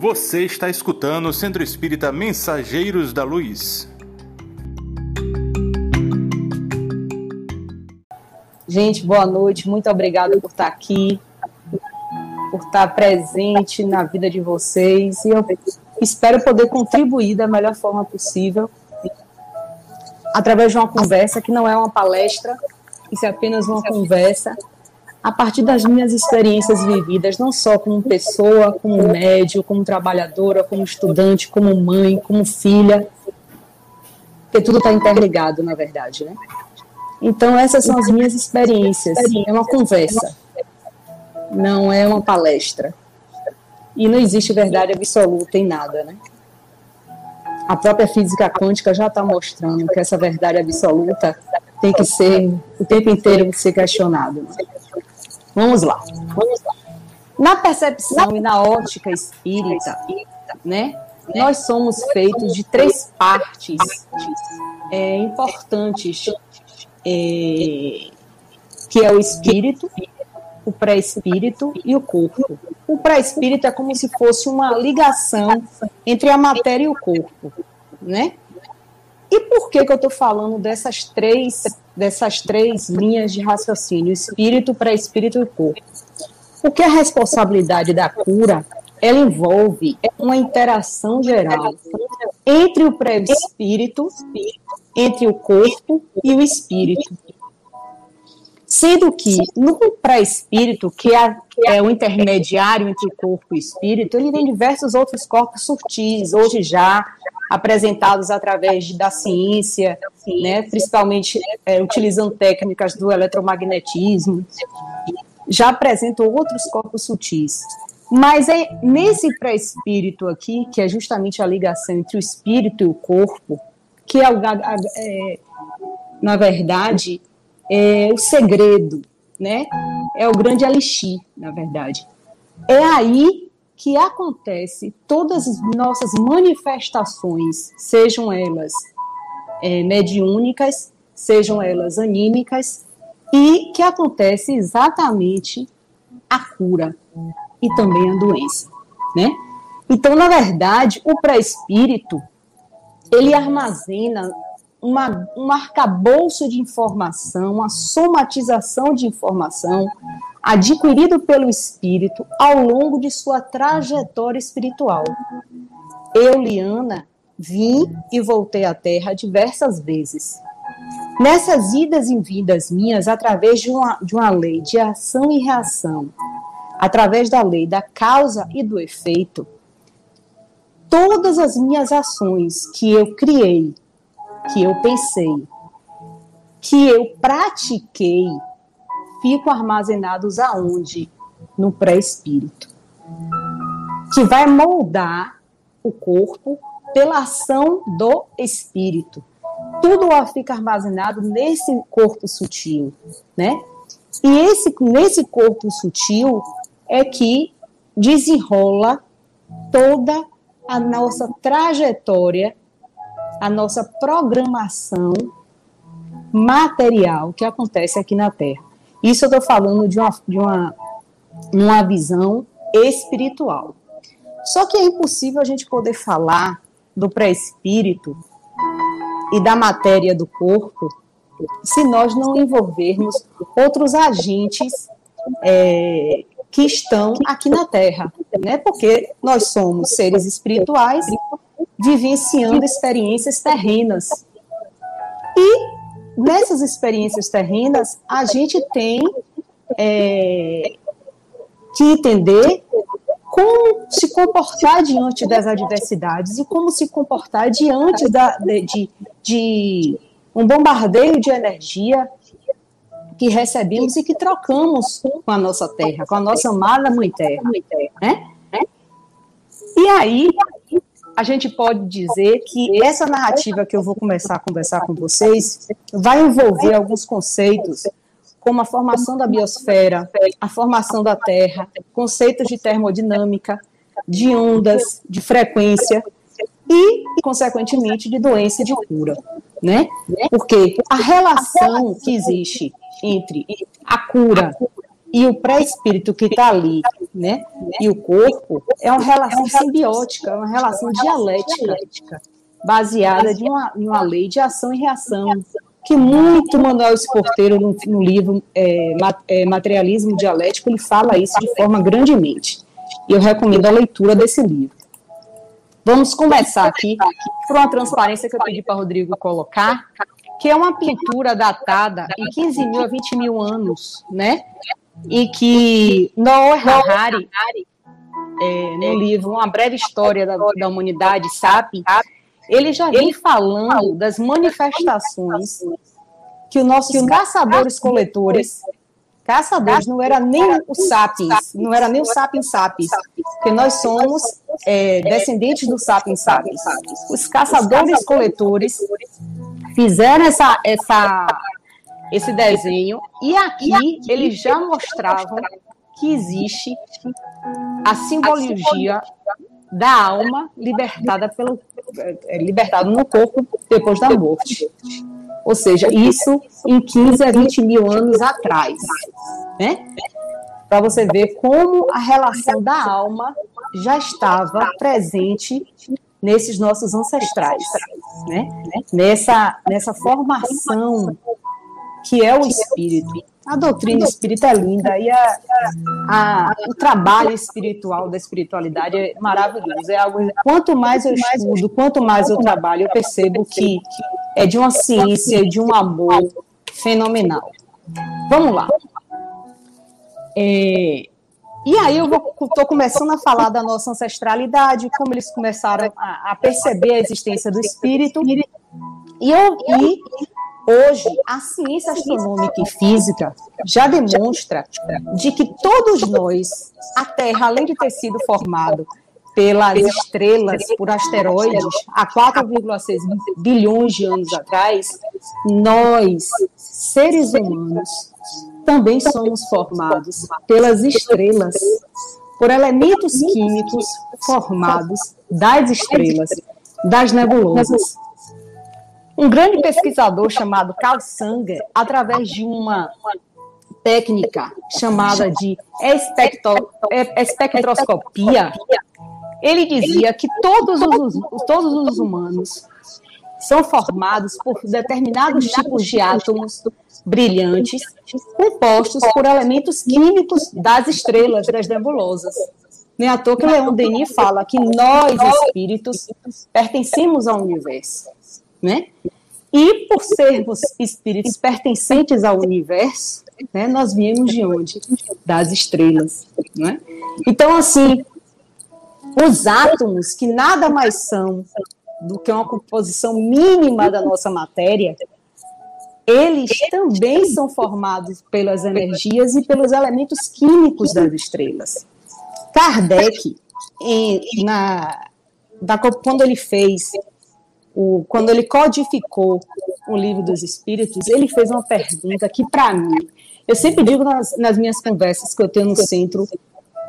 Você está escutando o Centro Espírita Mensageiros da Luz. Gente, boa noite. Muito obrigada por estar aqui, por estar presente na vida de vocês. E eu espero poder contribuir da melhor forma possível através de uma conversa que não é uma palestra, isso é apenas uma conversa a partir das minhas experiências vividas, não só como pessoa, como médio, como trabalhadora, como estudante, como mãe, como filha, porque tudo está interligado, na verdade, né? Então, essas são as minhas experiências. É uma conversa, não é uma palestra. E não existe verdade absoluta em nada, né? A própria física quântica já está mostrando que essa verdade absoluta tem que ser o tempo inteiro ser questionado. Né? Vamos lá. Vamos lá. Na percepção e na ótica espírita, né, nós somos feitos de três partes é, importantes, é, que é o espírito, o pré-espírito e o corpo. O pré-espírito é como se fosse uma ligação entre a matéria e o corpo, né? E por que, que eu estou falando dessas três, dessas três linhas de raciocínio, espírito, pré-espírito e corpo? Porque a responsabilidade da cura, ela envolve uma interação geral entre o pré-espírito, entre o corpo e o espírito. Sendo que no pré-espírito, que é, é, o intermediário entre o corpo e o espírito, ele tem diversos outros corpos sutis, hoje já apresentados através da ciência, né, principalmente é, utilizando técnicas do eletromagnetismo, já apresentam outros corpos sutis. Mas é nesse pré-espírito aqui, que é justamente a ligação entre o espírito e o corpo, que é, é na verdade, é o segredo, né? É o grande elixir, na verdade. É aí que acontece todas as nossas manifestações, sejam elas é, mediúnicas, sejam elas anímicas, e que acontece exatamente a cura e também a doença, né? Então, na verdade, o pré-espírito, ele armazena uma, um arcabouço de informação, uma somatização de informação, adquirido pelo espírito ao longo de sua trajetória espiritual. Eu, Liana, vim e voltei à Terra diversas vezes. Nessas idas e vindas minhas, através de uma, de uma lei de ação e reação, através da lei da causa e do efeito, todas as minhas ações que eu criei, que eu pensei, que eu pratiquei, ficam armazenados aonde? No pré-espírito. Que vai moldar o corpo pela ação do espírito. Tudo fica armazenado nesse corpo sutil, né? E esse, nesse corpo sutil é que desenrola toda a nossa trajetória, a nossa programação material que acontece aqui na Terra. Isso eu estou falando de uma, de uma, uma visão espiritual. Só que é impossível a gente poder falar do pré-espírito e da matéria do corpo se nós não envolvermos outros agentes é, que estão aqui na Terra, né? Porque nós somos seres espirituais vivenciando experiências terrenas. E nessas experiências terrenas, a gente tem é, que entender como se comportar diante das adversidades e como se comportar diante da, de, de, um bombardeio de energia que recebemos e que trocamos com a nossa terra, com a nossa amada mãe terra. Né? E aí, a gente pode dizer que essa narrativa que eu vou começar a conversar com vocês vai envolver alguns conceitos, como a formação da biosfera, a formação da Terra, conceitos de termodinâmica, de ondas, de frequência e, consequentemente, de doença e de cura, né? Porque a relação que existe entre a cura e o pré-espírito que está ali né, e o corpo é uma relação simbiótica, é uma relação dialética, baseada em uma, em uma lei de ação e reação, que muito Manuel Esporteiro, no, no livro é, é, Materialismo Dialético, ele fala isso de forma grandemente. E eu recomendo a leitura desse livro. Vamos começar aqui por uma transparência que eu pedi para Rodrigo colocar, que é uma pintura datada em 15 mil a 20 mil anos, né? E que Noah Harari, é, no livro Uma Breve História da, da Humanidade, SAP, ele já vem falando das manifestações que os nossos caçadores-coletores, caçadores, não era nem o sapiens, não era nem o sapiens sapiens, porque nós somos é, descendentes do sapiens sapiens. Os caçadores-coletores fizeram essa, essa, esse desenho e aqui eles já mostravam que existe a simbologia da alma libertada pelo é, libertado no corpo depois da morte. Ou seja, isso em 15 a 20 mil anos atrás, né? Para você ver como a relação da alma já estava presente nesses nossos ancestrais, né? Nessa, nessa formação que é o espírito. A doutrina espírita é linda e a, a, o trabalho espiritual da espiritualidade é maravilhoso. É algo, quanto mais eu estudo, quanto mais eu trabalho, eu percebo que é de uma ciência, de um amor fenomenal. Vamos lá. É, e aí eu estou começando a falar da nossa ancestralidade, como eles começaram a, a perceber a existência do espírito. E eu e Hoje, a ciência astronômica e física já demonstra de que todos nós, a Terra, além de ter sido formado pelas estrelas, por asteroides, há 4,6 bilhões de anos atrás, nós, seres humanos, também somos formados pelas estrelas, por elementos químicos formados das estrelas, das nebulosas. Um grande pesquisador chamado Carl Sanger, através de uma técnica chamada de espectro, espectroscopia, ele dizia que todos os, todos os humanos são formados por determinados tipos de átomos brilhantes compostos por elementos químicos das estrelas, das nebulosas. Nem à toa que Leon Denis fala que nós, espíritos, pertencemos ao universo né? E por sermos espíritos pertencentes ao universo, né, nós viemos de onde? Das estrelas, né? Então, assim, os átomos, que nada mais são do que uma composição mínima da nossa matéria, eles também são formados pelas energias e pelos elementos químicos das estrelas. Kardec, em, na, da, quando ele fez o, quando ele codificou o livro dos Espíritos, ele fez uma pergunta que, para mim, eu sempre digo nas, nas, minhas conversas que eu tenho no centro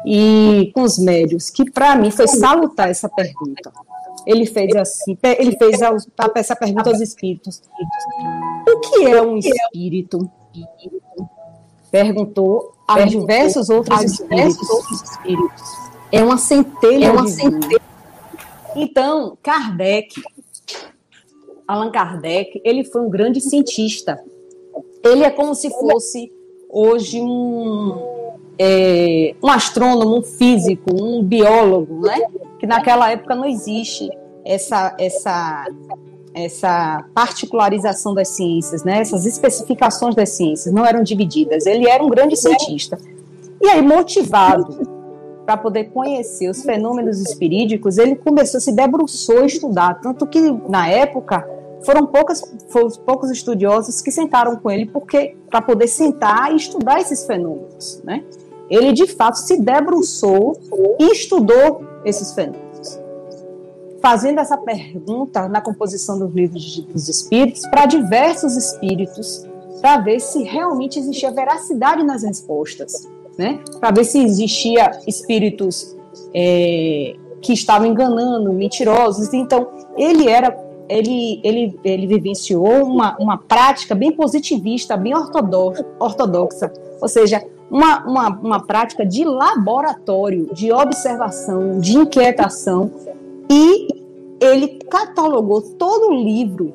e com os médios, que para mim foi salutar essa pergunta. Ele fez assim, ele fez essa pergunta aos espíritos: O que é um espírito? Perguntou a diversos outros espíritos. É uma centelha. É uma centelha. Então, Kardec Allan Kardec, ele foi um grande cientista. Ele é como se fosse hoje um, é, um astrônomo, um físico, um biólogo, né? Que naquela época não existe essa, essa, essa particularização das ciências, né? Essas especificações das ciências não eram divididas. Ele era um grande cientista. E aí, motivado para poder conhecer os fenômenos espirídicos, ele começou, se debruçou a estudar, tanto que na época foram, poucas, foram poucos estudiosos que sentaram com ele porque para poder sentar e estudar esses fenômenos, né? Ele de fato se debruçou e estudou esses fenômenos, fazendo essa pergunta na composição dos livros dos espíritos para diversos espíritos, para ver se realmente existia veracidade nas respostas, né? Para ver se existia espíritos é, que estavam enganando, mentirosos. Então ele era ele, ele, ele vivenciou uma, uma prática bem positivista, bem ortodoxa, ou seja, uma, uma, uma prática de laboratório, de observação, de inquietação, e ele catalogou todo o livro,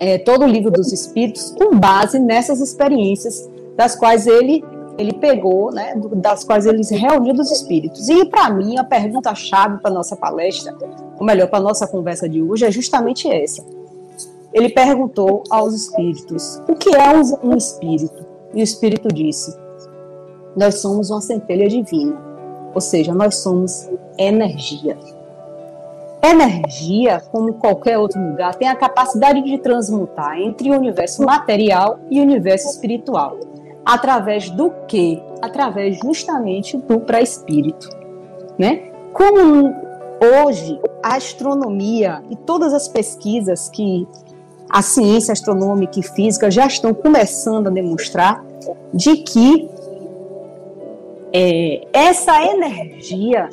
é, todo o livro dos espíritos, com base nessas experiências das quais ele ele pegou, né, das quais ele reuniu dos espíritos. E para mim a pergunta chave para nossa palestra, ou melhor, para nossa conversa de hoje é justamente essa. Ele perguntou aos espíritos: "O que é um espírito?" E o espírito disse: nós somos uma centelha divina, ou seja, nós somos energia. Energia, como qualquer outro lugar, tem a capacidade de transmutar entre o universo material e o universo espiritual. Através do que? Através justamente do pré-espírito. Né? Como hoje a astronomia e todas as pesquisas que a ciência astronômica e física já estão começando a demonstrar de que é, essa energia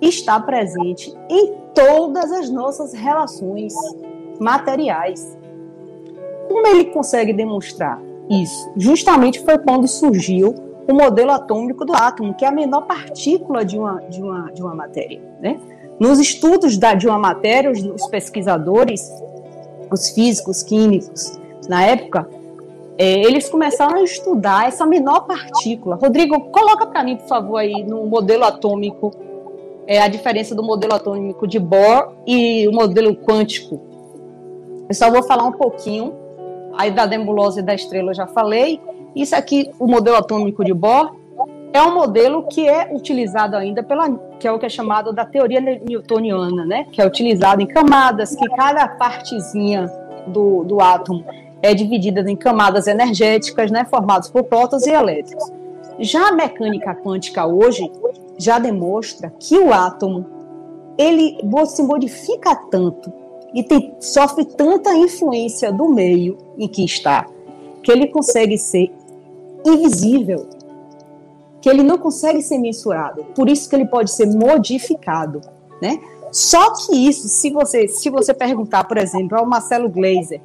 está presente em todas as nossas relações materiais. Como ele consegue demonstrar isso? Justamente foi quando surgiu o modelo atômico do átomo, que é a menor partícula de uma, de uma, de uma matéria. Né? Nos estudos da, de uma matéria, os, os pesquisadores, os físicos, químicos, na época, é, eles começaram a estudar essa menor partícula. Rodrigo, coloca para mim, por favor, aí no modelo atômico, é, a diferença do modelo atômico de Bohr e o modelo quântico. Eu só vou falar um pouquinho. Aí da nebulose da estrela eu já falei. Isso aqui, o modelo atômico de Bohr, é um modelo que é utilizado ainda pela que é o que é chamado da teoria newtoniana, né? Que é utilizado em camadas, que cada partezinha do, do átomo é dividida em camadas energéticas, né, formadas por prótons e elétrons. Já a mecânica quântica hoje já demonstra que o átomo ele se modifica tanto e tem, sofre tanta influência do meio em que está que ele consegue ser invisível, que ele não consegue ser mensurado. Por isso que ele pode ser modificado, né? Só que isso, se você se você perguntar, por exemplo, ao Marcelo Gleiser,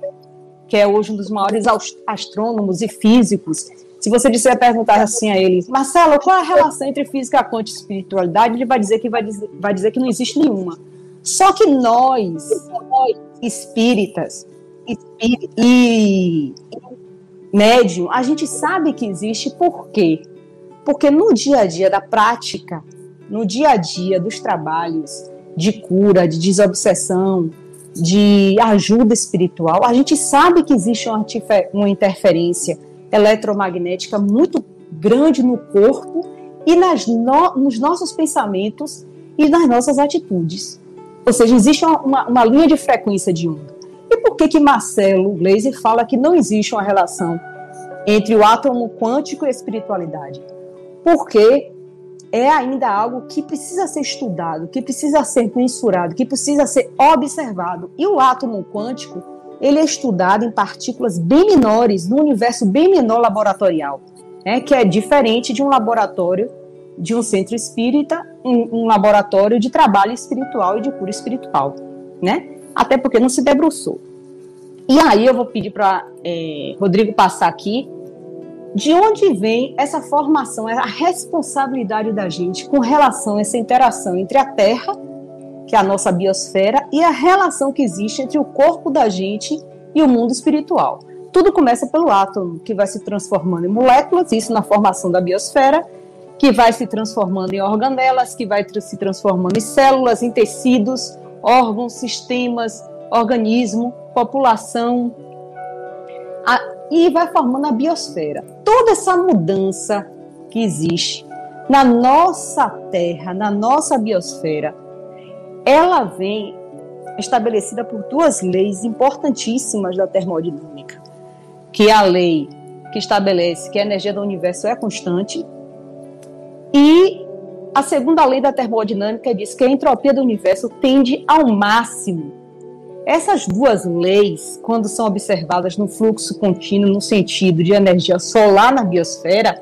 que é hoje um dos maiores astrônomos e físicos, se você disser perguntar assim a ele, Marcelo, qual é a relação entre física quântica e espiritualidade, ele vai dizer que vai dizer, vai dizer que não existe nenhuma. Só que nós, espíritas e médium, a gente sabe que existe por quê? Porque no dia a dia da prática, no dia a dia dos trabalhos de cura, de desobsessão, de ajuda espiritual, a gente sabe que existe uma, interferência eletromagnética muito grande no corpo e nas no, nos nossos pensamentos e nas nossas atitudes. Ou seja, existe uma, uma, linha de frequência de onda. E por que que Marcelo Gleiser fala que não existe uma relação entre o átomo quântico e a espiritualidade? Porque é ainda algo que precisa ser estudado, que precisa ser mensurado, que precisa ser observado. E o átomo quântico, ele é estudado em partículas bem menores, num universo bem menor laboratorial, né, que é diferente de um laboratório de um centro espírita, um, um laboratório de trabalho espiritual e de cura espiritual, né? Até porque não se debruçou. E aí eu vou pedir para é, Rodrigo passar aqui de onde vem essa formação, a responsabilidade da gente com relação a essa interação entre a Terra, que é a nossa biosfera, e a relação que existe entre o corpo da gente e o mundo espiritual. Tudo começa pelo átomo, que vai se transformando em moléculas, isso na formação da biosfera, que vai se transformando em organelas, que vai se transformando em células, em tecidos, órgãos, sistemas, organismo, população, a, e vai formando a biosfera. Toda essa mudança que existe na nossa Terra, na nossa biosfera, ela vem estabelecida por duas leis importantíssimas da termodinâmica, que é a lei que estabelece que a energia do universo é constante e a segunda lei da termodinâmica diz que a entropia do universo tende ao máximo essas duas leis, quando são observadas no fluxo contínuo no sentido de energia solar na biosfera,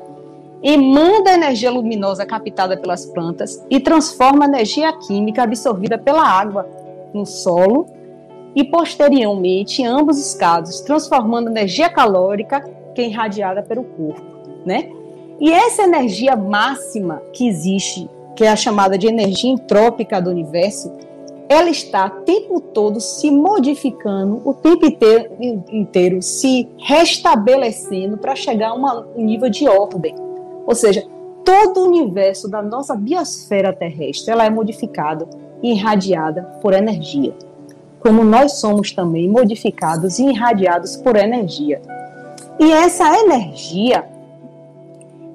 emanda a energia luminosa captada pelas plantas e transforma a energia química absorvida pela água no solo e posteriormente, em ambos os casos, transformando energia calórica que é irradiada pelo corpo. né? E essa energia máxima que existe, que é a chamada de energia entrópica do universo, ela está o tempo todo se modificando, o tempo inteiro, inteiro se restabelecendo para chegar a um nível de ordem. Ou seja, todo o universo da nossa biosfera terrestre ela é modificado e irradiada por energia. Como nós somos também modificados e irradiados por energia. E essa energia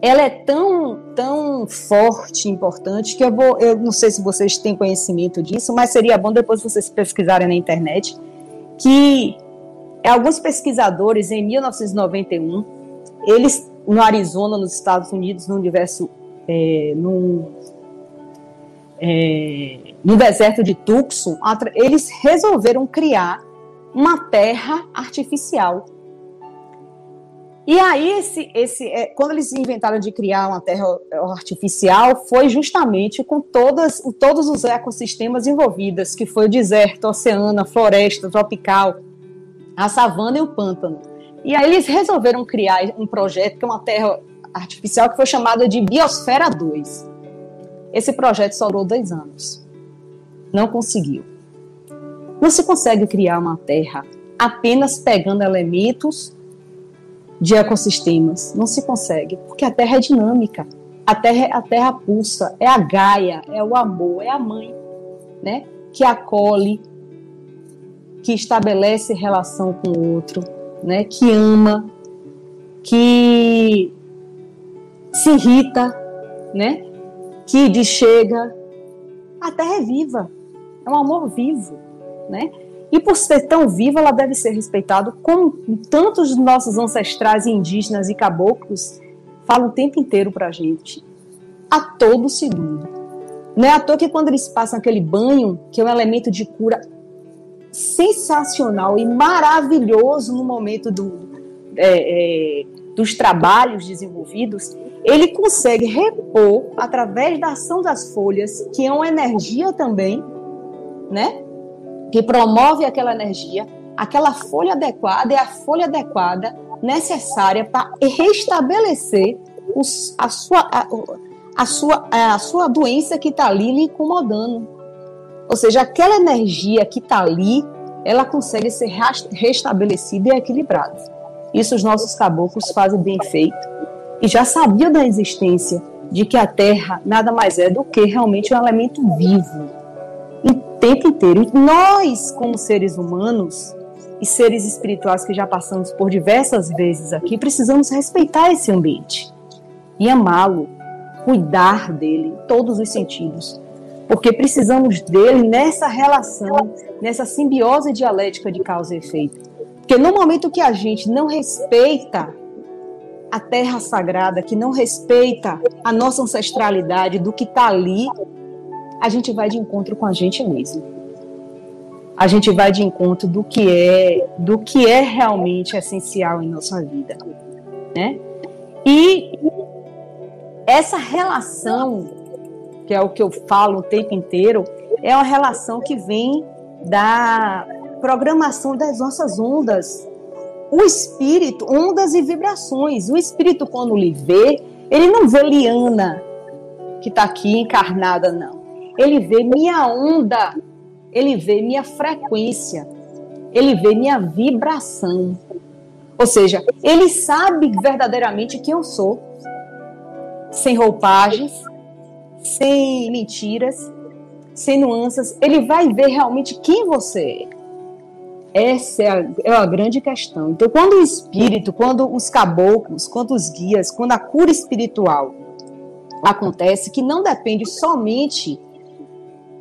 ela é tão, tão forte e importante que eu vou, eu não sei se vocês têm conhecimento disso, mas seria bom depois vocês pesquisarem na internet que alguns pesquisadores em 1991, eles no Arizona, nos Estados Unidos, no universo, é, no, é, no deserto de Tucson, eles resolveram criar uma terra artificial e aí, esse, esse, é, quando eles inventaram de criar uma terra artificial, foi justamente com todas, todos os ecossistemas envolvidos, que foi o deserto, oceano, floresta tropical, a savana e o pântano. E aí eles resolveram criar um projeto, que é uma terra artificial, que foi chamada de Biosfera 2. Esse projeto só durou dois anos. Não conseguiu. Não se consegue criar uma terra apenas pegando elementos de ecossistemas. Não se consegue, porque a Terra é dinâmica. A Terra, a terra pulsa, é a Gaia, é o amor, é a mãe, né? Que acolhe, que estabelece relação com o outro, né? Que ama, que se irrita, né? Que chega. A Terra é viva, é um amor vivo, né? E por ser tão viva, ela deve ser respeitada, como tantos nossos ancestrais indígenas e caboclos falam o tempo inteiro para a gente, a todo segundo. Não é à toa que quando eles passam aquele banho, que é um elemento de cura sensacional e maravilhoso no momento do, é, é, dos trabalhos desenvolvidos, ele consegue repor através da ação das folhas, que é uma energia também, né? Que promove aquela energia, aquela folha adequada é a folha adequada necessária para restabelecer os, a, sua, a, a, sua, a sua doença que está ali lhe incomodando. Ou seja, aquela energia que está ali, ela consegue ser restabelecida e equilibrada. Isso os nossos caboclos fazem bem feito e já sabiam da existência de que a Terra nada mais é do que realmente um elemento vivo tempo inteiro. E nós, como seres humanos e seres espirituais que já passamos por diversas vezes aqui, precisamos respeitar esse ambiente e amá-lo, cuidar dele em todos os sentidos. Porque precisamos dele nessa relação, nessa simbiose dialética de causa e efeito. Porque no momento que a gente não respeita a terra sagrada, que não respeita a nossa ancestralidade do que está ali, a gente vai de encontro com a gente mesmo. A gente vai de encontro do que é, do que é realmente essencial em nossa vida, né? E essa relação, que é o que eu falo o tempo inteiro, é uma relação que vem da programação das nossas ondas. O espírito, ondas e vibrações. O espírito, quando lhe vê, ele não vê Liana, que está aqui encarnada, não ele vê minha onda, ele vê minha frequência, ele vê minha vibração. Ou seja, ele sabe verdadeiramente quem eu sou, sem roupagens, sem mentiras, sem nuances. Ele vai ver realmente quem você é. Essa é a, é a, grande questão. Então, quando o espírito, quando os caboclos, quando os guias, quando a cura espiritual acontece, que não depende somente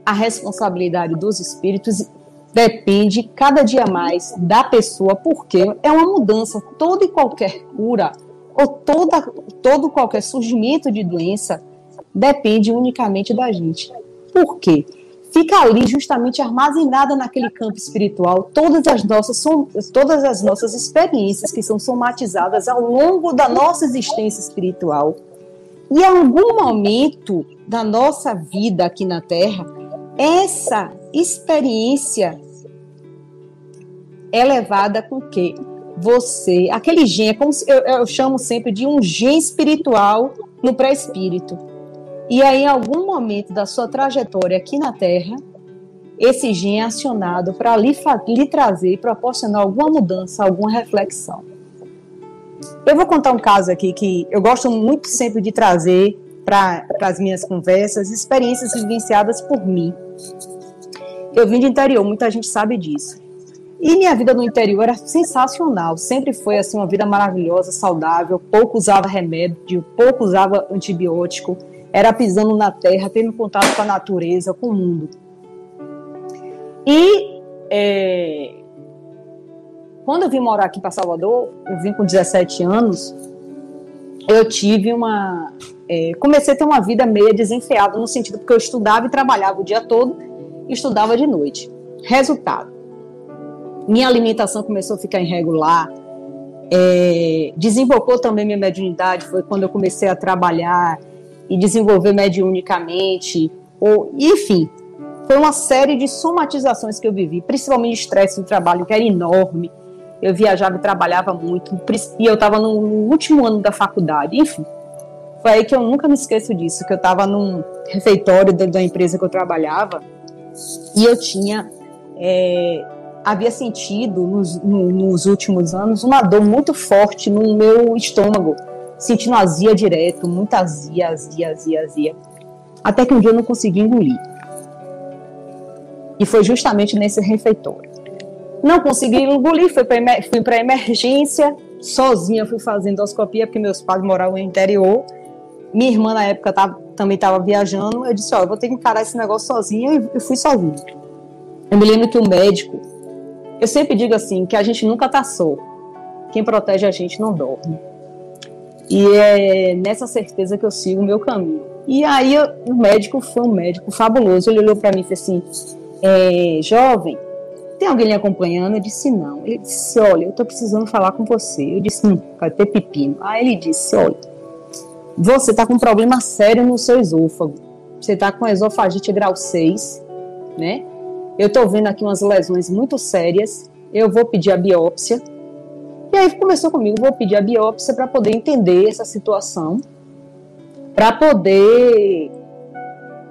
a responsabilidade dos espíritos depende cada dia mais da pessoa, porque é uma mudança. Toda e qualquer cura ou toda, todo qualquer surgimento de doença depende unicamente da gente. Por quê? Fica ali justamente armazenada naquele campo espiritual todas as nossas todas as nossas experiências que são somatizadas ao longo da nossa existência espiritual. E em algum momento da nossa vida aqui na Terra, essa experiência é levada com que você, aquele gen, é como eu, eu chamo sempre de um gen espiritual no pré-espírito. E aí, em algum momento da sua trajetória aqui na Terra, esse gen é acionado para lhe, lhe trazer e proporcionar alguma mudança, alguma reflexão. Eu vou contar um caso aqui que eu gosto muito sempre de trazer para as minhas conversas, experiências vivenciadas por mim. Eu vim de interior, muita gente sabe disso. E minha vida no interior era sensacional, sempre foi assim uma vida maravilhosa, saudável, pouco usava remédio, pouco usava antibiótico, era pisando na terra, tendo contato com a natureza, com o mundo. E é, quando eu vim morar aqui para Salvador, eu vim com 17 anos, eu tive uma. É, comecei a ter uma vida meio desenfreada, no sentido porque eu estudava e trabalhava o dia todo, e estudava de noite. Resultado: minha alimentação começou a ficar irregular, é, desembocou também minha mediunidade, foi quando eu comecei a trabalhar e desenvolver mediunicamente, ou, enfim, foi uma série de somatizações que eu vivi, principalmente estresse no trabalho, que era enorme. Eu viajava e trabalhava muito, e eu estava no, último ano da faculdade, enfim. Foi aí que eu nunca me esqueço disso, que eu estava num refeitório dentro da empresa que eu trabalhava, e eu tinha, é, havia sentido nos, no, nos últimos anos uma dor muito forte no meu estômago, sentindo azia direto, muita azia, azia, azia, azia. Até que um dia eu não consegui engolir. E foi justamente nesse refeitório. Não consegui engolir, fui para a emergência, sozinha fui fazer endoscopia, porque meus pais moravam no interior. Minha irmã, na época, tava, também estava viajando. Eu disse: Ó, eu vou ter que encarar esse negócio sozinha. E fui sozinha. Eu me lembro que o médico, eu sempre digo assim: que a gente nunca está só. Quem protege a gente não dorme. E é nessa certeza que eu sigo o meu caminho. E aí o médico foi um médico fabuloso. Ele olhou para mim e disse assim: é, jovem, tem alguém lhe acompanhando? Eu disse, não. Ele disse, olha, eu estou precisando falar com você. Eu disse, hum, vai ter pepino. Aí ele disse, olha, você está com um problema sério no seu esôfago. Você está com esofagite grau 6, né? Eu estou vendo aqui umas lesões muito sérias. Eu vou pedir a biópsia. E aí começou comigo, vou pedir a biópsia para poder entender essa situação, para poder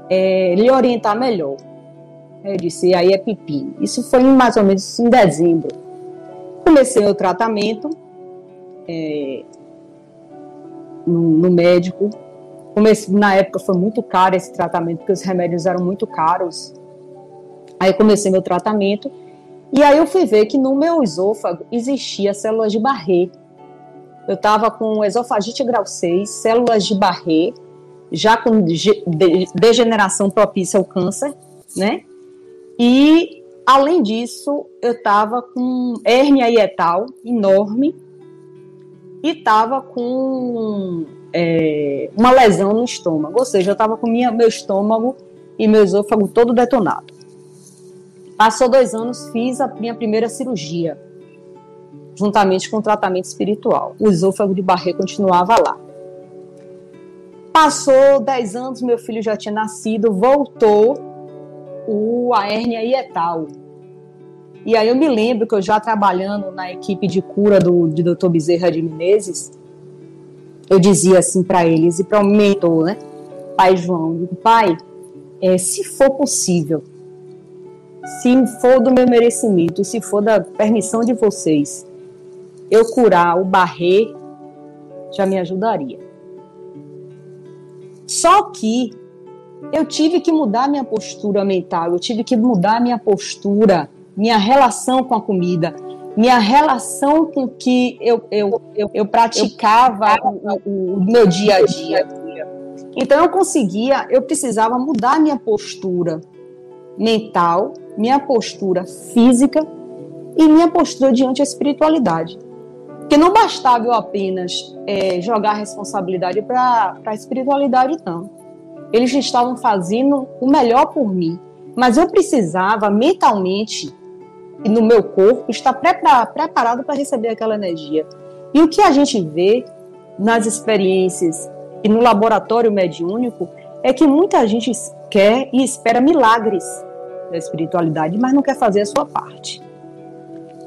é, lhe orientar melhor. Eu disse, aí é pepino. Isso foi mais ou menos em dezembro. Comecei o tratamento é, no, no, médico. Comecei, na época foi muito caro esse tratamento, porque os remédios eram muito caros. Aí comecei meu tratamento. E aí eu fui ver que no meu esôfago existia células de Barré. Eu estava com esofagite grau 6, células de Barré, já com degeneração propícia ao câncer, né? E, além disso, eu estava com hérnia ietal enorme e estava com é, uma lesão no estômago. Ou seja, eu estava com minha, meu estômago e meu esôfago todo detonado. Passou dois anos, fiz a minha primeira cirurgia, juntamente com o tratamento espiritual. O esôfago de Barré continuava lá. Passou dez anos, meu filho já tinha nascido, voltou o, a hérnia ietal. E aí eu me lembro que eu já trabalhando na equipe de cura do de Dr. Bezerra de Menezes, eu dizia assim para eles e para o mentor, né? Pai João, digo, pai, é, se for possível, se for do meu merecimento, se for da permissão de vocês, eu curar o barrê, já me ajudaria. Só que eu tive que mudar minha postura mental, eu tive que mudar minha postura, minha relação com a comida, minha relação com que eu, eu, eu, eu praticava o, o, meu dia a dia. Então eu conseguia, eu precisava mudar minha postura mental, minha postura física e minha postura diante da espiritualidade. Porque não bastava eu apenas é, jogar a responsabilidade para a espiritualidade, não eles estavam fazendo o melhor por mim, mas eu precisava mentalmente no meu corpo estar preparado para receber aquela energia. E o que a gente vê nas experiências e no laboratório mediúnico é que muita gente quer e espera milagres da espiritualidade, mas não quer fazer a sua parte.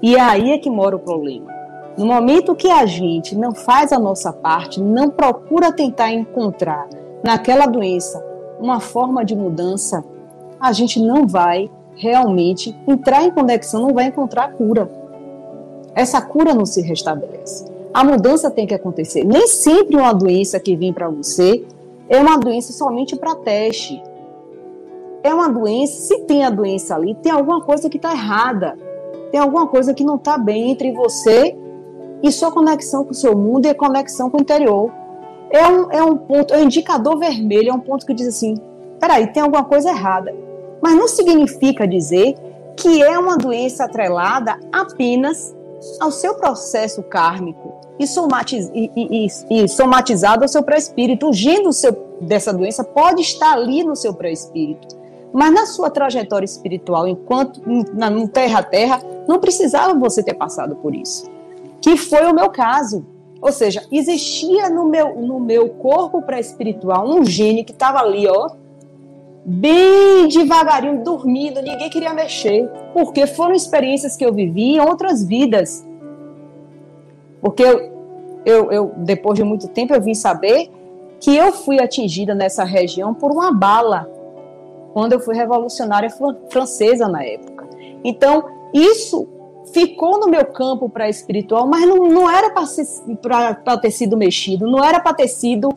E aí é que mora o problema. No momento que a gente não faz a nossa parte, não procura tentar encontrar naquela doença uma forma de mudança, a gente não vai realmente entrar em conexão, não vai encontrar cura. Essa cura não se restabelece. A mudança tem que acontecer. Nem sempre uma doença que vem para você é uma doença somente para teste. É uma doença, se tem a doença ali, tem alguma coisa que está errada. Tem alguma coisa que não está bem entre você e sua conexão com o seu mundo e a conexão com o interior. É um, é um ponto, é um indicador vermelho, é um ponto que diz assim: peraí, tem alguma coisa errada. Mas não significa dizer que é uma doença atrelada apenas ao seu processo kármico e, somatiz, e, e, e somatizado ao seu pré-espírito. O gene dessa doença pode estar ali no seu pré-espírito. Mas na sua trajetória espiritual, enquanto na, no terra a terra, não precisava você ter passado por isso. Que foi o meu caso. Ou seja, existia no meu, no meu corpo pré-espiritual um gene que estava ali, ó, bem devagarinho, dormindo, ninguém queria mexer, porque foram experiências que eu vivi em outras vidas. Porque eu, eu, eu, depois de muito tempo, eu vim saber que eu fui atingida nessa região por uma bala, quando eu fui revolucionária francesa na época. Então, isso ficou no meu campo para espiritual, mas não, não era para ter sido mexido, não era para ter sido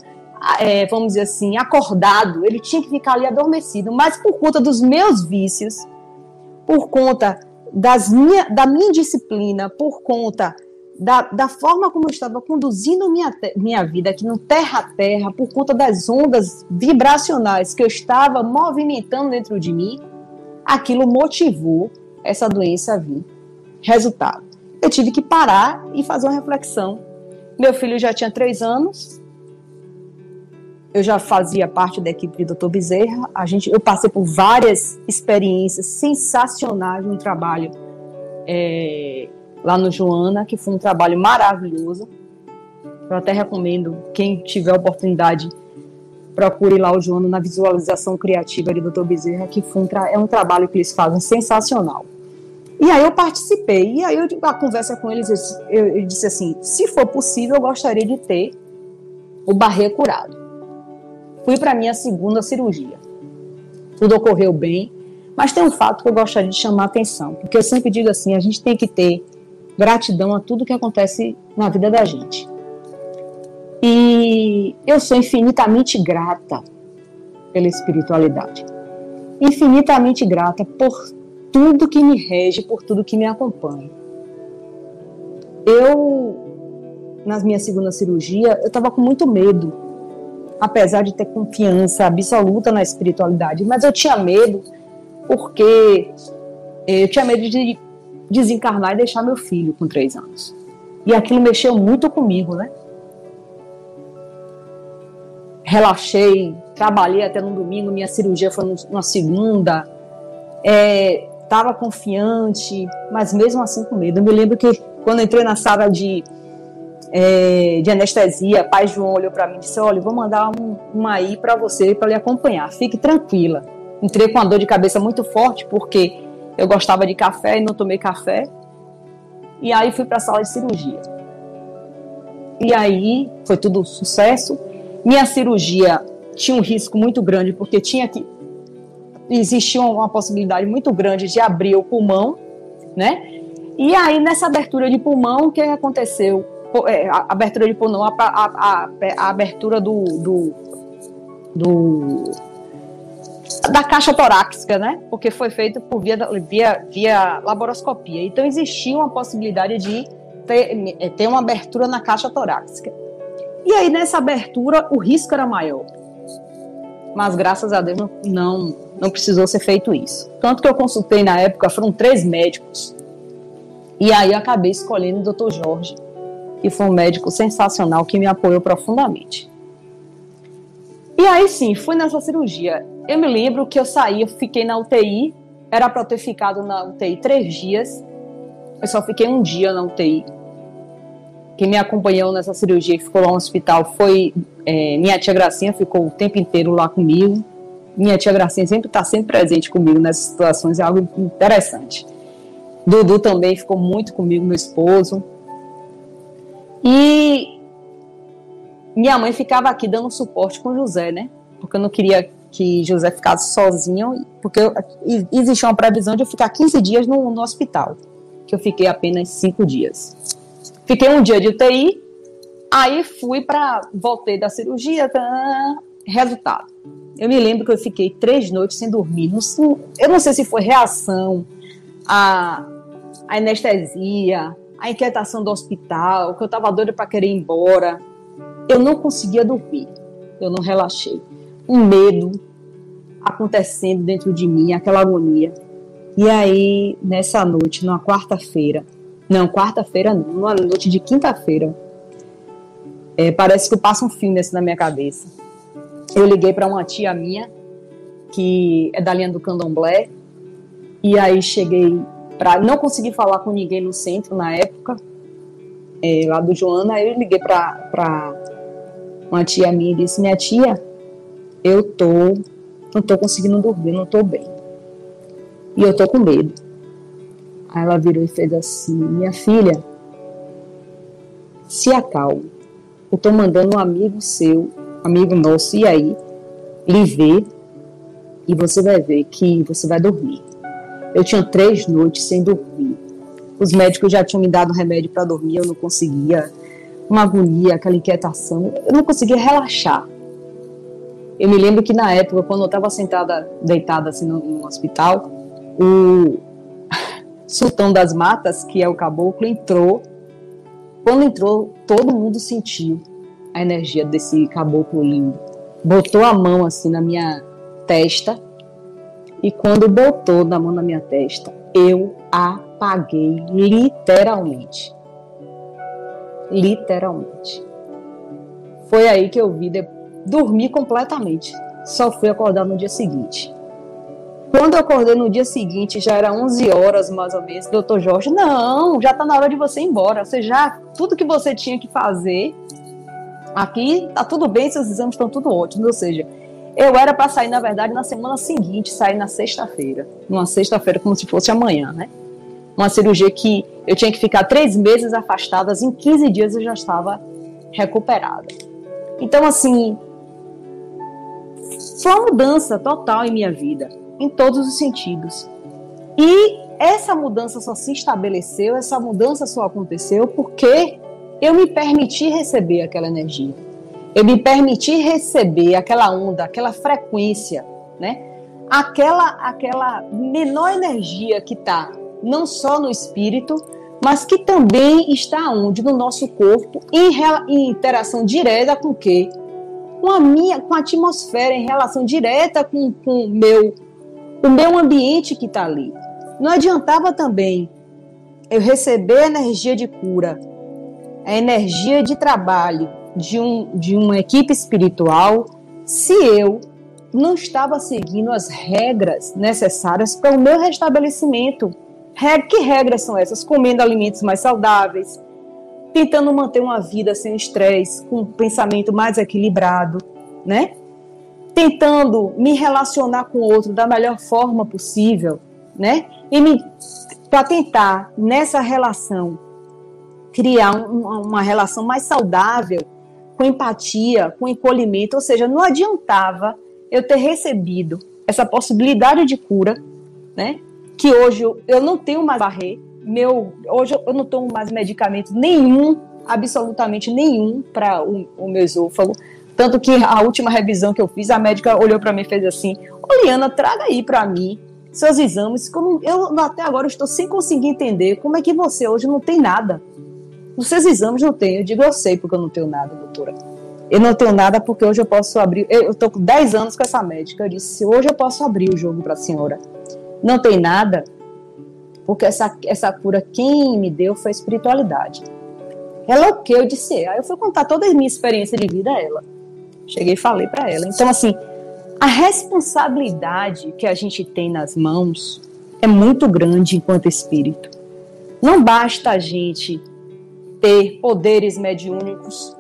é, vamos dizer assim, acordado, ele tinha que ficar ali adormecido, mas por conta dos meus vícios, por conta das minha, da minha disciplina, por conta da, da forma como eu estava conduzindo minha, minha vida aqui no terra a terra, por conta das ondas vibracionais que eu estava movimentando dentro de mim, aquilo motivou essa doença a vir. Resultado, eu tive que parar e fazer uma reflexão. Meu filho já tinha três anos, eu já fazia parte da equipe do Dr. Bezerra. A gente, eu passei por várias experiências sensacionais no trabalho é, lá no Joana, que foi um trabalho maravilhoso. Eu até recomendo, quem tiver oportunidade, procure lá o Joana na visualização criativa do Dr. Bezerra, que um é um trabalho que eles fazem sensacional. E aí eu participei, e aí eu, a conversa com eles, eu, eu disse assim, se for possível, eu gostaria de ter o barrê curado. Fui para minha segunda cirurgia. Tudo ocorreu bem, mas tem um fato que eu gostaria de chamar a atenção, porque eu sempre digo assim, a gente tem que ter gratidão a tudo que acontece na vida da gente. E eu sou infinitamente grata pela espiritualidade. Infinitamente grata por tudo que me rege, por tudo que me acompanha. Eu, na minha segunda cirurgia, eu estava com muito medo apesar de ter confiança absoluta na espiritualidade, mas eu tinha medo porque eu tinha medo de desencarnar e deixar meu filho com três anos. E aquilo mexeu muito comigo, né? Relaxei, trabalhei até no domingo, minha cirurgia foi na segunda, estava é, confiante, mas mesmo assim com medo. Eu me lembro que quando entrei na sala de é, de anestesia, pai João olhou para mim e disse: Olha, vou mandar um, uma aí para você, para lhe acompanhar, fique tranquila. Entrei com uma dor de cabeça muito forte, porque eu gostava de café e não tomei café. E aí fui para a sala de cirurgia. E aí foi tudo sucesso. Minha cirurgia tinha um risco muito grande, porque tinha que. Existia uma possibilidade muito grande de abrir o pulmão, né? E aí, nessa abertura de pulmão, o que aconteceu? É, a abertura de pulmão, a, a, a, abertura do, do, do, da caixa torácica, né? Porque foi feito por via, via, via laparoscopia. Então existia uma possibilidade de ter, é, ter uma abertura na caixa torácica. E aí nessa abertura o risco era maior. Mas graças a Deus não, não precisou ser feito isso. Tanto que eu consultei na época, foram três médicos. E aí eu acabei escolhendo o Dr. Jorge e foi um médico sensacional que me apoiou profundamente. E aí sim, fui nessa cirurgia. Eu me lembro que eu saí, eu fiquei na UTI, era para ter ficado na UTI três dias, eu só fiquei um dia na UTI. Quem me acompanhou nessa cirurgia, que ficou lá no hospital, foi é, minha tia Gracinha, ficou o tempo inteiro lá comigo. Minha tia Gracinha sempre está sempre presente comigo nessas situações, é algo interessante. Dudu também ficou muito comigo, meu esposo. E minha mãe ficava aqui dando suporte com José, né? Porque eu não queria que José ficasse sozinho, porque eu, existia uma previsão de eu ficar 15 dias no, no hospital, que eu fiquei apenas 5 dias. Fiquei um dia de UTI, aí fui para. Voltei da cirurgia, tá, resultado. Eu me lembro que eu fiquei três noites sem dormir. Não, eu não sei se foi reação à, à anestesia, a inquietação do hospital, que eu estava doida para querer ir embora. Eu não conseguia dormir, eu não relaxei. Um medo acontecendo dentro de mim, aquela agonia. E aí, nessa noite, numa quarta-feira, não, quarta-feira não, numa noite de quinta-feira, é, parece que passa um filme assim na minha cabeça. Eu liguei para uma tia minha, que é da linha do candomblé, e aí cheguei para não consegui falar com ninguém no centro na época, é, lá do Joana, eu liguei para uma tia minha e disse: Minha tia, eu tô, não tô conseguindo dormir, não tô bem. E eu tô com medo. Aí ela virou e fez assim: Minha filha, se acalme. Eu tô mandando um amigo seu, amigo nosso, e aí, lhe ver, e você vai ver que você vai dormir. Eu tinha três noites sem dormir. Os médicos já tinham me dado remédio para dormir, eu não conseguia. Uma agonia, aquela inquietação. Eu não conseguia relaxar. Eu me lembro que na época, quando eu estava sentada, deitada assim no, no hospital, o sultão das matas, que é o caboclo, entrou. Quando entrou, todo mundo sentiu a energia desse caboclo lindo. Botou a mão assim na minha testa e quando botou na mão na minha testa, eu apaguei literalmente. Literalmente. Foi aí que eu vi, de... dormi completamente. Só fui acordar no dia seguinte. Quando eu acordei no dia seguinte, já era 11 horas mais ou menos. Doutor Jorge, não, já está na hora de você ir embora. Você já, tudo que você tinha que fazer, aqui tá tudo bem, seus exames estão tudo ótimos. Ou seja, eu era para sair, na verdade, na semana seguinte, sair na sexta-feira. Numa sexta-feira, como se fosse amanhã, né? Uma cirurgia que eu tinha que ficar três meses afastada, em 15 dias eu já estava recuperada. Então, assim, foi uma mudança total em minha vida, em todos os sentidos. E essa mudança só se estabeleceu, essa mudança só aconteceu porque eu me permiti receber aquela energia eu me permitir receber aquela onda, aquela frequência, né? Aquela, aquela menor energia que está não só no espírito, mas que também está onde no nosso corpo em, em interação direta com o quê? Com a minha, com a atmosfera, em relação direta com, com meu, o meu ambiente que está ali. Não adiantava também eu receber a energia de cura, a energia de trabalho, de, um, de uma equipe espiritual se eu não estava seguindo as regras necessárias para o meu restabelecimento. Que regras são essas? Comendo alimentos mais saudáveis, tentando manter uma vida sem estresse, com um pensamento mais equilibrado, né? Tentando me relacionar com o outro da melhor forma possível, né? E para tentar nessa relação criar um, uma relação mais saudável com empatia, com encolhimento, ou seja, não adiantava eu ter recebido essa possibilidade de cura, né? Que hoje eu, não tenho mais barrer, meu, hoje eu não tomo mais medicamento nenhum, absolutamente nenhum para o, o meu esôfago. Tanto que a última revisão que eu fiz, a médica olhou para mim e fez assim: Oliana, traga aí para mim seus exames. Como eu até agora estou sem conseguir entender como é que você hoje não tem nada. Os seus exames não tem. Eu digo, eu sei porque eu não tenho nada, doutora. Eu não tenho nada porque hoje eu posso abrir. Eu estou com 10 anos com essa médica. Eu disse, hoje eu posso abrir o jogo para a senhora. Não tem nada, porque essa, essa cura quem me deu foi a espiritualidade. Ela o que? Eu disse, aí eu fui contar toda a minha experiência de vida a ela. Cheguei e falei para ela. Então, assim, a responsabilidade que a gente tem nas mãos é muito grande enquanto espírito. Não basta a gente ter poderes mediúnicos,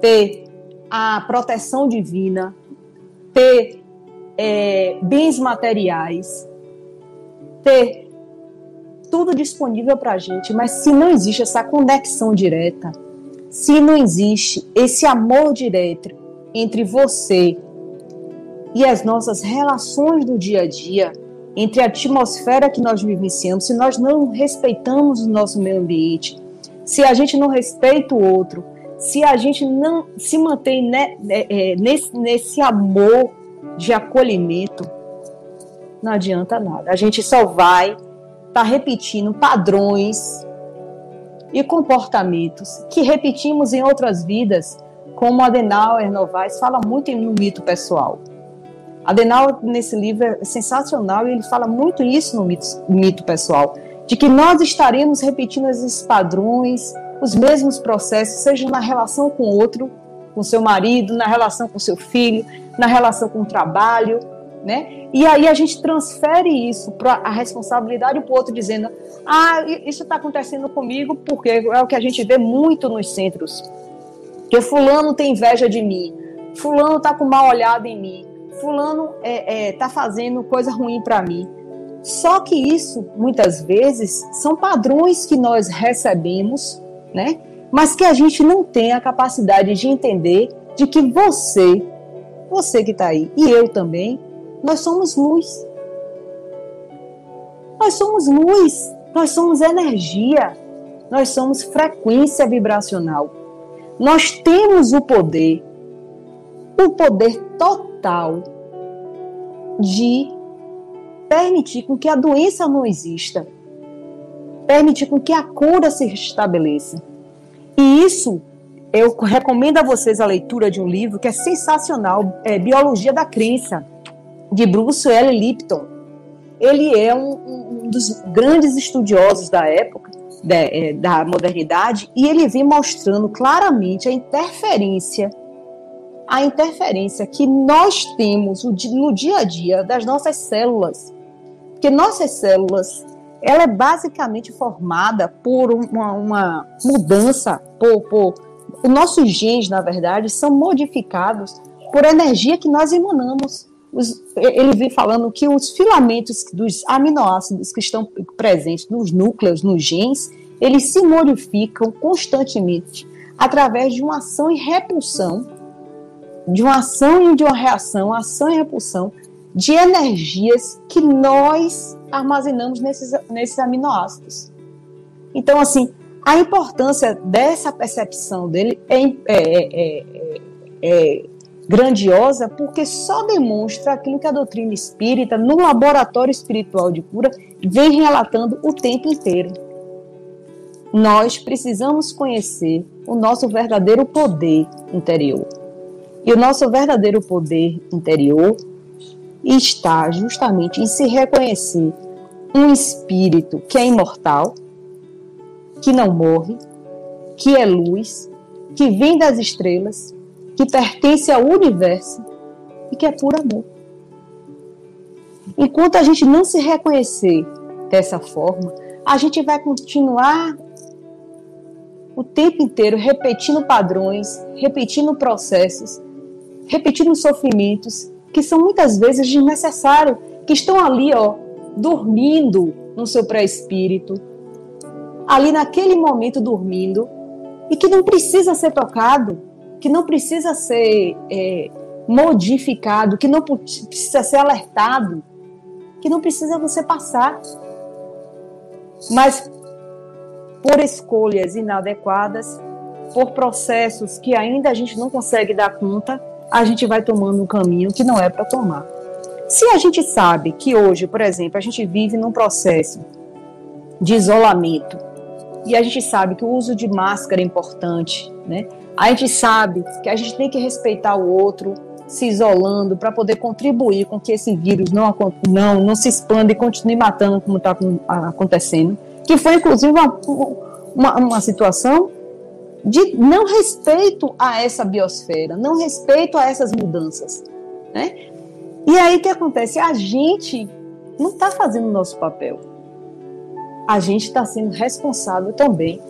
ter a proteção divina, ter é, bens materiais, ter tudo disponível para a gente, mas se não existe essa conexão direta, se não existe esse amor direto entre você e as nossas relações do dia a dia, entre a atmosfera que nós vivenciamos, se nós não respeitamos o nosso meio ambiente, se a gente não respeita o outro, se a gente não se mantém né, é, nesse, nesse amor de acolhimento, não adianta nada. A gente só vai estar tá repetindo padrões e comportamentos que repetimos em outras vidas, como Adenauer Novaes fala muito no mito pessoal. Adenauer, nesse livro, é sensacional e ele fala muito isso no mito, mito pessoal, de que nós estaremos repetindo esses padrões, os mesmos processos, seja na relação com o outro, com seu marido, na relação com seu filho, na relação com o trabalho, né? E aí a gente transfere isso para a responsabilidade para o outro, dizendo: ah, isso está acontecendo comigo porque é o que a gente vê muito nos centros. Que fulano tem inveja de mim, fulano está com mal olhado em mim, fulano está é, é, tá fazendo coisa ruim para mim. Só que isso, muitas vezes, são padrões que nós recebemos, né? Mas que a gente não tem a capacidade de entender de que você, você que está aí, e eu também, nós somos luz. Nós somos luz, nós somos energia, nós somos frequência vibracional. Nós temos o poder, o poder total de permitir com que a doença não exista, permitir com que a cura se estabeleça. E isso eu recomendo a vocês a leitura de um livro que é sensacional, é Biologia da Crença de Bruce L. Lipton. Ele é um, um dos grandes estudiosos da época, da, é, da modernidade, e ele vem mostrando claramente a interferência a interferência que nós temos no dia a dia das nossas células. Porque nossas células, ela é basicamente formada por uma, uma mudança, por, por os nossos genes, na verdade, são modificados por energia que nós emanamos. Os, ele vem falando que os filamentos dos aminoácidos que estão presentes nos núcleos, nos genes, eles se modificam constantemente através de uma ação e repulsão, de uma ação e de uma reação, ação e repulsão de energias que nós armazenamos nesses, nesses aminoácidos. Então, assim, a importância dessa percepção dele é, é, é, é, é grandiosa porque só demonstra aquilo que a doutrina espírita, no laboratório espiritual de cura, vem relatando o tempo inteiro. Nós precisamos conhecer o nosso verdadeiro poder interior. E o nosso verdadeiro poder interior está justamente em se reconhecer um espírito que é imortal, que não morre, que é luz, que vem das estrelas que pertence ao universo e que é puro amor. Enquanto a gente não se reconhecer dessa forma, a gente vai continuar o tempo inteiro repetindo padrões, repetindo processos, repetindo sofrimentos que são muitas vezes desnecessários, que estão ali, ó, dormindo no seu pré-espírito, ali naquele momento dormindo e que não precisa ser tocado, que não precisa ser é, modificado, que não precisa ser alertado, que não precisa você passar. Mas por escolhas inadequadas, por processos que ainda a gente não consegue dar conta, a gente vai tomando um caminho que não é para tomar. Se a gente sabe que hoje, por exemplo, a gente vive num processo de isolamento e a gente sabe que o uso de máscara é importante, né? A gente sabe que a gente tem que respeitar o outro, se isolando para poder contribuir com que esse vírus não, não, não se expanda e continue matando como está acontecendo. Que foi, inclusive, uma, uma, uma situação de não respeito a essa biosfera, não respeito a essas mudanças. Né? E aí o que acontece? A gente não está fazendo o nosso papel. A gente está sendo responsável também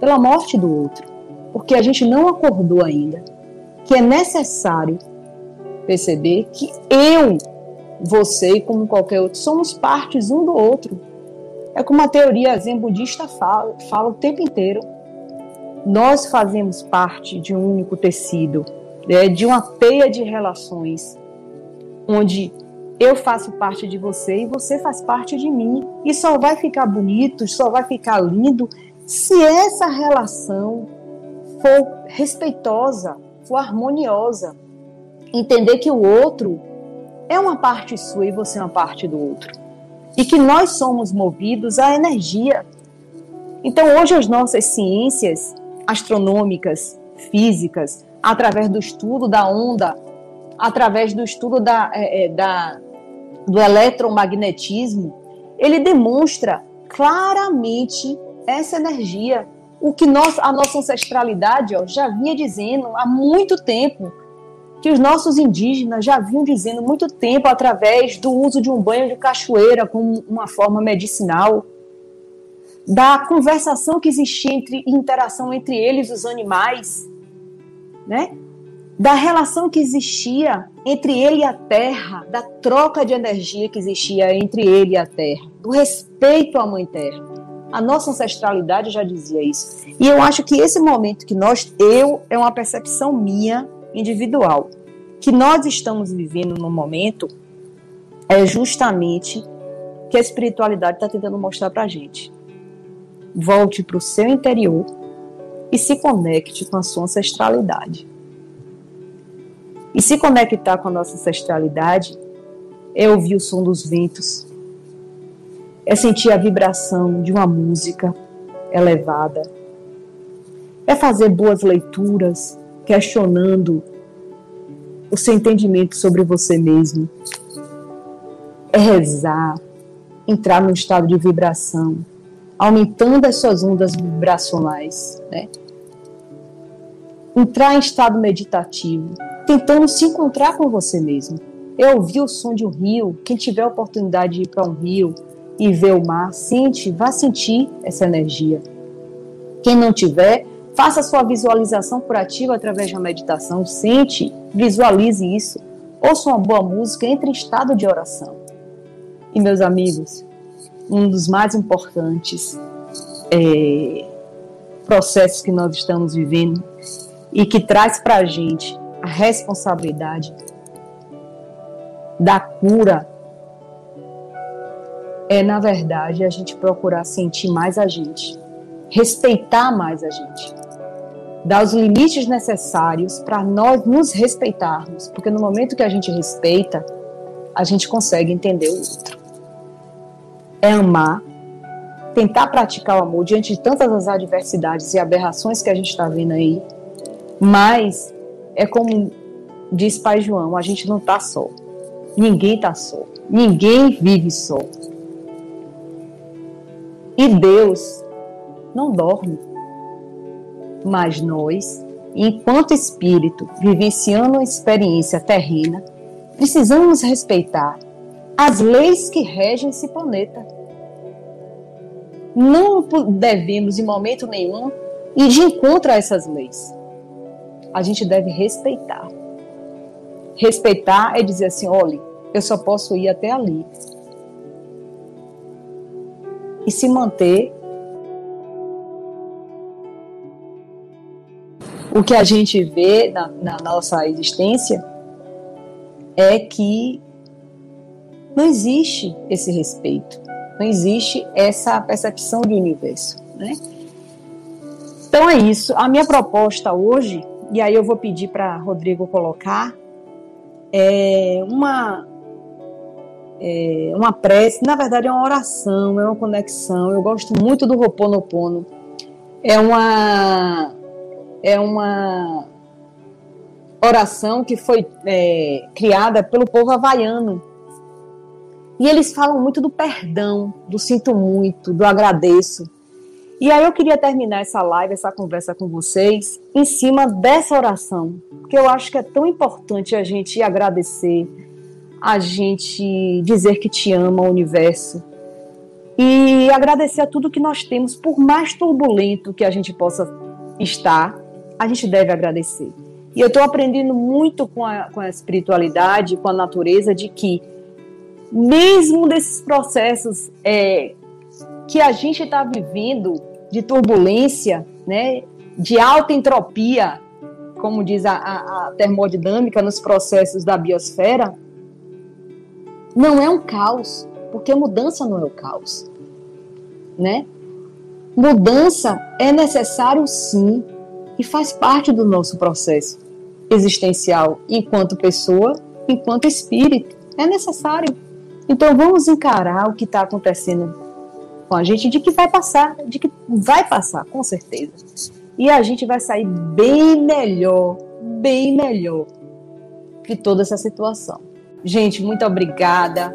pela morte do outro porque a gente não acordou ainda que é necessário perceber que eu, você e como qualquer outro, somos partes um do outro. É como a teoria zen budista fala, fala o tempo inteiro. Nós fazemos parte de um único tecido, né, de uma teia de relações, onde eu faço parte de você e você faz parte de mim. E só vai ficar bonito, só vai ficar lindo se essa relação for respeitosa, for harmoniosa. Entender que o outro é uma parte sua e você é uma parte do outro. E que nós somos movidos à energia. Então, hoje, as nossas ciências astronômicas, físicas, através do estudo da onda, através do estudo da, é, é da, do eletromagnetismo, ele demonstra claramente essa energia. O que nós, a nossa ancestralidade ó, já vinha dizendo há muito tempo, que os nossos indígenas já vinham dizendo muito tempo através do uso de um banho de cachoeira como uma forma medicinal, da conversação que existia entre interação entre eles os animais, né? Da relação que existia entre ele e a terra, da troca de energia que existia entre ele e a terra, do respeito à mãe terra. A nossa ancestralidade já dizia isso. E eu acho que esse momento que nós, eu, é uma percepção minha individual, que nós estamos vivendo no momento é justamente que a espiritualidade está tentando mostrar para a gente. Volte para o seu interior e se conecte com a sua ancestralidade. E se conectar com a nossa ancestralidade é ouvir o som dos ventos, é sentir a vibração de uma música elevada, é fazer boas leituras, questionando o seu entendimento sobre você mesmo, é rezar, entrar num estado de vibração, aumentando as suas ondas vibracionais, né? Entrar em estado meditativo, tentando se encontrar com você mesmo. Eu ouvi o som de um rio. Quem tiver a oportunidade de ir para um rio e ver o mar, sente, vá sentir essa energia. Quem não tiver, faça sua visualização curativa através da meditação. Sente, visualize isso. Ouça uma boa música, entre em estado de oração. E meus amigos, um dos mais importantes é, processos que nós estamos vivendo e que traz para a gente a responsabilidade da cura é, na verdade, a gente procurar sentir mais a gente, respeitar mais a gente, dar os limites necessários para nós nos respeitarmos, porque no momento que a gente respeita, a gente consegue entender o outro. É amar, tentar praticar o amor diante de tantas as adversidades e aberrações que a gente está vendo aí, mas é como diz Pai João, a gente não está só. Ninguém está só. Ninguém vive só. E Deus não dorme. Mas nós, enquanto espírito, vivenciando uma experiência terrena, precisamos respeitar as leis que regem esse planeta. Não devemos, em momento nenhum, ir de encontro a essas leis a gente deve respeitar. Respeitar é dizer assim: olha, eu só posso ir até ali. E se manter. O que a gente vê na, na nossa existência é que não existe esse respeito, não existe essa percepção de universo, né? Então é isso. A minha proposta hoje e aí eu vou pedir para Rodrigo colocar é, uma é, uma prece, na verdade é uma oração, é uma conexão. Eu gosto muito do Roponopono. É uma é uma oração que foi é, criada pelo povo havaiano. E eles falam muito do perdão, do sinto muito, do agradeço. E aí eu queria terminar essa live, essa conversa com vocês, em cima dessa oração, que eu acho que é tão importante a gente agradecer, a gente dizer que te ama o universo e agradecer a tudo que nós temos, por mais turbulento que a gente possa estar, a gente deve agradecer. E eu estou aprendendo muito com a, com a espiritualidade, com a natureza, de que mesmo desses processos é, que a gente está vivendo de turbulência, né? de alta entropia, como diz a, a, a termodinâmica nos processos da biosfera, não é um caos, porque mudança não é o caos, né? Mudança é necessário sim e faz parte do nosso processo existencial enquanto pessoa, enquanto espírito. É necessário. Então vamos encarar o que está acontecendo com a gente de que vai passar, de que vai passar, com certeza. E a gente vai sair bem melhor, bem melhor de toda essa situação. Gente, muito obrigada.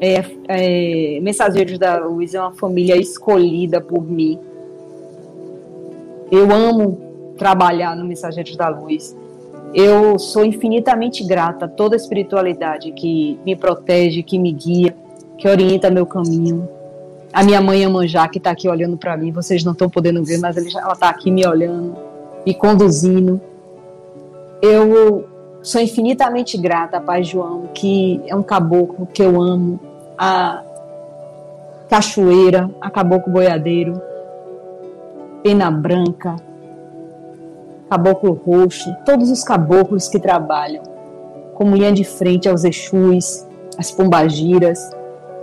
É, é, Mensageiros da Luz é uma família escolhida por mim. Eu amo trabalhar no Mensageiros da Luz. Eu sou infinitamente grata a toda a espiritualidade que me protege, que me guia, que orienta meu caminho. A minha mãe Amanjá, que está aqui olhando para mim, vocês não estão podendo ver, mas ela está aqui me olhando, me conduzindo. Eu sou infinitamente grata a Pai João, que é um caboclo que eu amo, a Cachoeira, a Caboclo Boiadeiro, Pena Branca, Caboclo Roxo, todos os caboclos que trabalham como linha de frente aos Exus, as Pombagiras,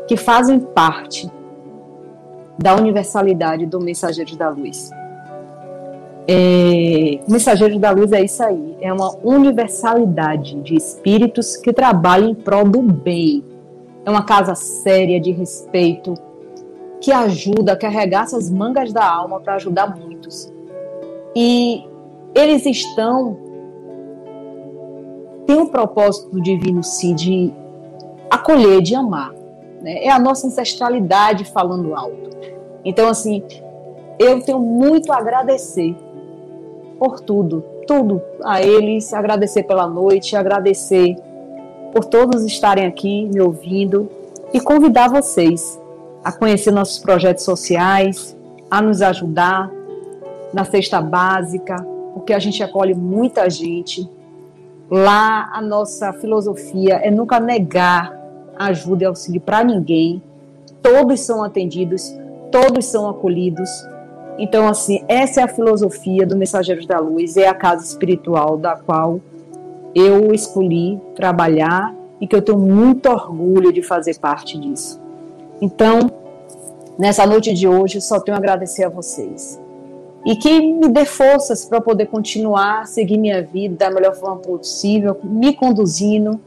que fazem parte da universalidade do Mensageiro da Luz. É, o Mensageiro da Luz é isso aí, é uma universalidade de espíritos que trabalham em prol do bem. É uma casa séria, de respeito, que ajuda a carregar essas mangas da alma para ajudar muitos. E eles estão. Tem um propósito divino, sim, de acolher, de amar. Né? É a nossa ancestralidade falando alto. Então, assim, eu tenho muito a agradecer por tudo, tudo a eles, agradecer pela noite, agradecer por todos estarem aqui me ouvindo e convidar vocês a conhecer nossos projetos sociais, a nos ajudar na cesta básica, porque a gente acolhe muita gente. Lá a nossa filosofia é nunca negar ajuda e auxílio para ninguém. Todos são atendidos, todos são acolhidos. Então, assim, essa é a filosofia do Mensageiros da Luz, é a casa espiritual da qual eu escolhi trabalhar e que eu tenho muito orgulho de fazer parte disso. Então, nessa noite de hoje, só tenho a agradecer a vocês e que me dê forças para poder continuar, seguir minha vida da melhor forma possível, me conduzindo,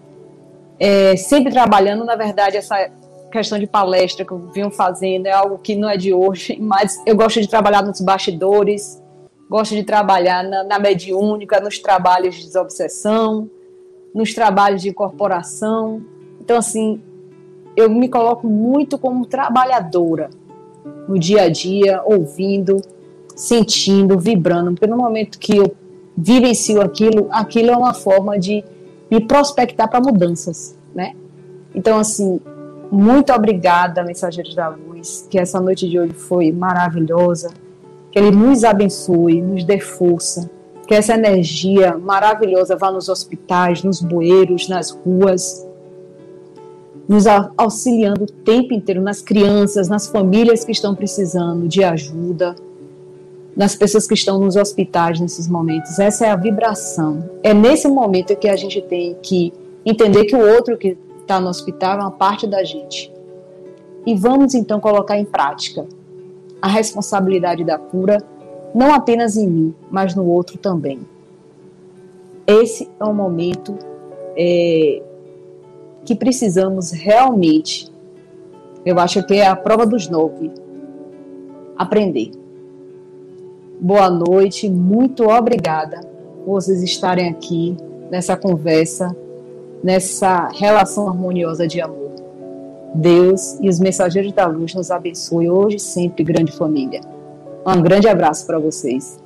é, sempre trabalhando. Na verdade, essa questão de palestra que eu venho fazendo é algo que não é de hoje, mas eu gosto de trabalhar nos bastidores, gosto de trabalhar na, na mediúnica, nos trabalhos de desobsessão, nos trabalhos de incorporação. Então, assim, eu me coloco muito como trabalhadora no dia a dia, ouvindo, sentindo, vibrando, porque no momento que eu vivencio aquilo, aquilo é uma forma de me prospectar para mudanças, né? Então, assim, muito obrigada, Mensageiros da Luz, que essa noite de hoje foi maravilhosa, que Ele nos abençoe, nos dê força, que essa energia maravilhosa vá nos hospitais, nos bueiros, nas ruas, nos auxiliando o tempo inteiro, nas crianças, nas famílias que estão precisando de ajuda, nas pessoas que estão nos hospitais nesses momentos. Essa é a vibração. É nesse momento que a gente tem que entender que o outro que está no hospital é uma parte da gente. E vamos então colocar em prática a responsabilidade da cura, não apenas em mim, mas no outro também. Esse é um momento é, que precisamos realmente, eu acho que é a prova dos nove, aprender boa noite, muito obrigada por vocês estarem aqui nessa conversa, nessa relação harmoniosa de amor. Deus e os mensageiros da luz nos abençoe hoje e sempre, grande família. Um grande abraço para vocês.